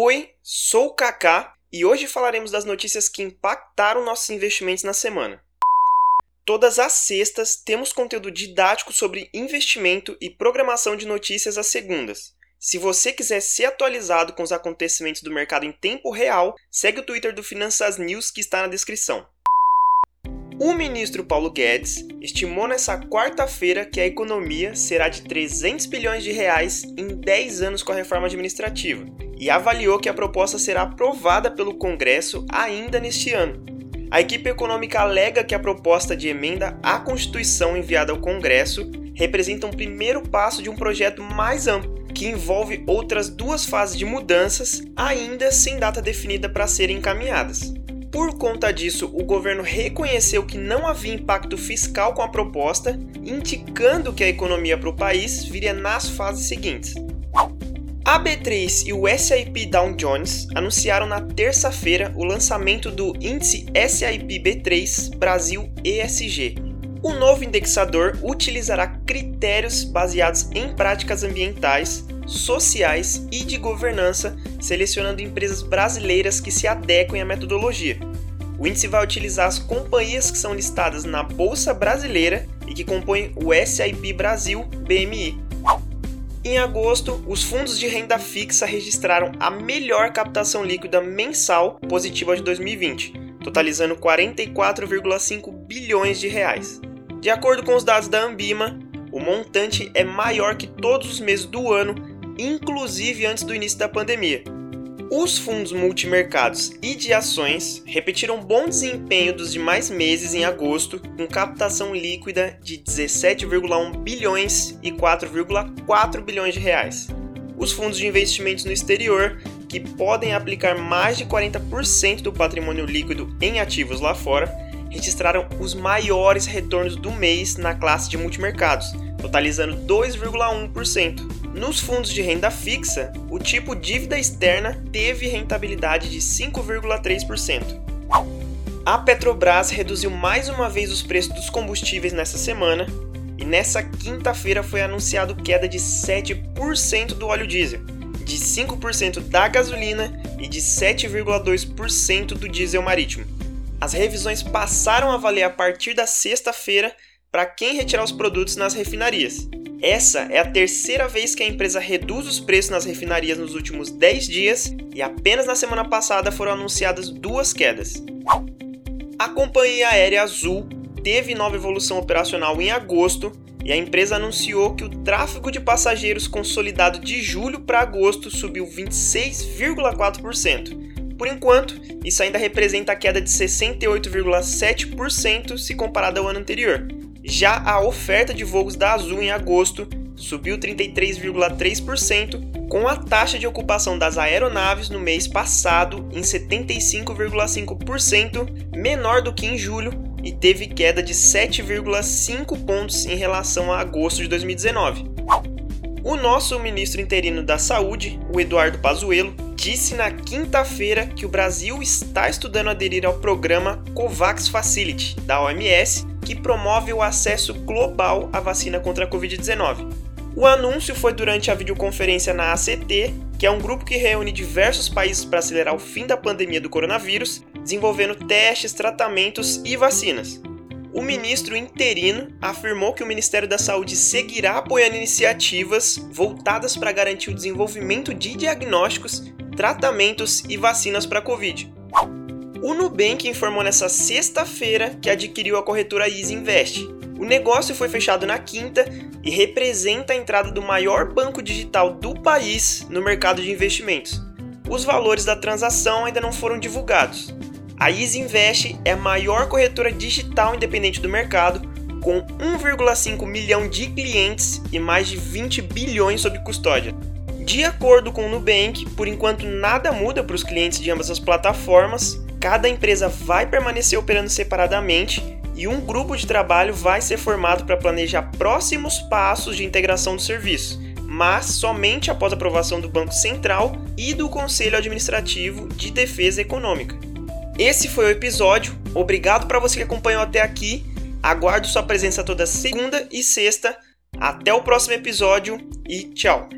Oi, sou o Kaká e hoje falaremos das notícias que impactaram nossos investimentos na semana. Todas as sextas temos conteúdo didático sobre investimento e programação de notícias às segundas. Se você quiser ser atualizado com os acontecimentos do mercado em tempo real, segue o Twitter do Finanças News que está na descrição. O ministro Paulo Guedes estimou nessa quarta-feira que a economia será de 300 bilhões de reais em 10 anos com a reforma administrativa e avaliou que a proposta será aprovada pelo Congresso ainda neste ano. A equipe econômica alega que a proposta de emenda à Constituição enviada ao Congresso representa um primeiro passo de um projeto mais amplo, que envolve outras duas fases de mudanças, ainda sem data definida para serem encaminhadas. Por conta disso, o governo reconheceu que não havia impacto fiscal com a proposta, indicando que a economia para o país viria nas fases seguintes. A B3 e o SIP Dow Jones anunciaram na terça-feira o lançamento do índice SIP B3 Brasil ESG. O novo indexador utilizará critérios baseados em práticas ambientais, sociais e de governança, selecionando empresas brasileiras que se adequem à metodologia. O índice vai utilizar as companhias que são listadas na Bolsa Brasileira e que compõem o SIP Brasil BMI. Em agosto, os fundos de renda fixa registraram a melhor captação líquida mensal positiva de 2020, totalizando 44,5 bilhões de reais. De acordo com os dados da Ambima, o montante é maior que todos os meses do ano inclusive antes do início da pandemia. Os fundos multimercados e de ações repetiram bom desempenho dos demais meses em agosto, com captação líquida de 17,1 bilhões e 4,4 bilhões de reais. Os fundos de investimentos no exterior, que podem aplicar mais de 40% do patrimônio líquido em ativos lá fora, registraram os maiores retornos do mês na classe de multimercados, totalizando 2,1%. Nos fundos de renda fixa, o tipo dívida externa teve rentabilidade de 5,3%. A Petrobras reduziu mais uma vez os preços dos combustíveis nessa semana e nessa quinta-feira foi anunciado queda de 7% do óleo diesel, de 5% da gasolina e de 7,2% do diesel marítimo. As revisões passaram a valer a partir da sexta-feira para quem retirar os produtos nas refinarias. Essa é a terceira vez que a empresa reduz os preços nas refinarias nos últimos 10 dias e apenas na semana passada foram anunciadas duas quedas. A companhia aérea Azul teve nova evolução operacional em agosto e a empresa anunciou que o tráfego de passageiros consolidado de julho para agosto subiu 26,4%. Por enquanto, isso ainda representa a queda de 68,7% se comparado ao ano anterior. Já a oferta de voos da Azul em agosto subiu 33,3%, com a taxa de ocupação das aeronaves no mês passado em 75,5%, menor do que em julho, e teve queda de 7,5 pontos em relação a agosto de 2019. O nosso ministro interino da Saúde, o Eduardo Pazuello, disse na quinta-feira que o Brasil está estudando aderir ao programa COVAX Facility da OMS que promove o acesso global à vacina contra a Covid-19. O anúncio foi durante a videoconferência na ACT, que é um grupo que reúne diversos países para acelerar o fim da pandemia do coronavírus, desenvolvendo testes, tratamentos e vacinas. O ministro interino afirmou que o Ministério da Saúde seguirá apoiando iniciativas voltadas para garantir o desenvolvimento de diagnósticos, tratamentos e vacinas para a Covid. O Nubank informou nessa sexta-feira que adquiriu a corretora Easy Invest. O negócio foi fechado na quinta e representa a entrada do maior banco digital do país no mercado de investimentos. Os valores da transação ainda não foram divulgados. A Easy Invest é a maior corretora digital independente do mercado, com 1,5 milhão de clientes e mais de 20 bilhões sob custódia. De acordo com o Nubank, por enquanto nada muda para os clientes de ambas as plataformas, Cada empresa vai permanecer operando separadamente e um grupo de trabalho vai ser formado para planejar próximos passos de integração do serviço, mas somente após aprovação do Banco Central e do Conselho Administrativo de Defesa Econômica. Esse foi o episódio. Obrigado para você que acompanhou até aqui. Aguardo sua presença toda segunda e sexta. Até o próximo episódio e tchau!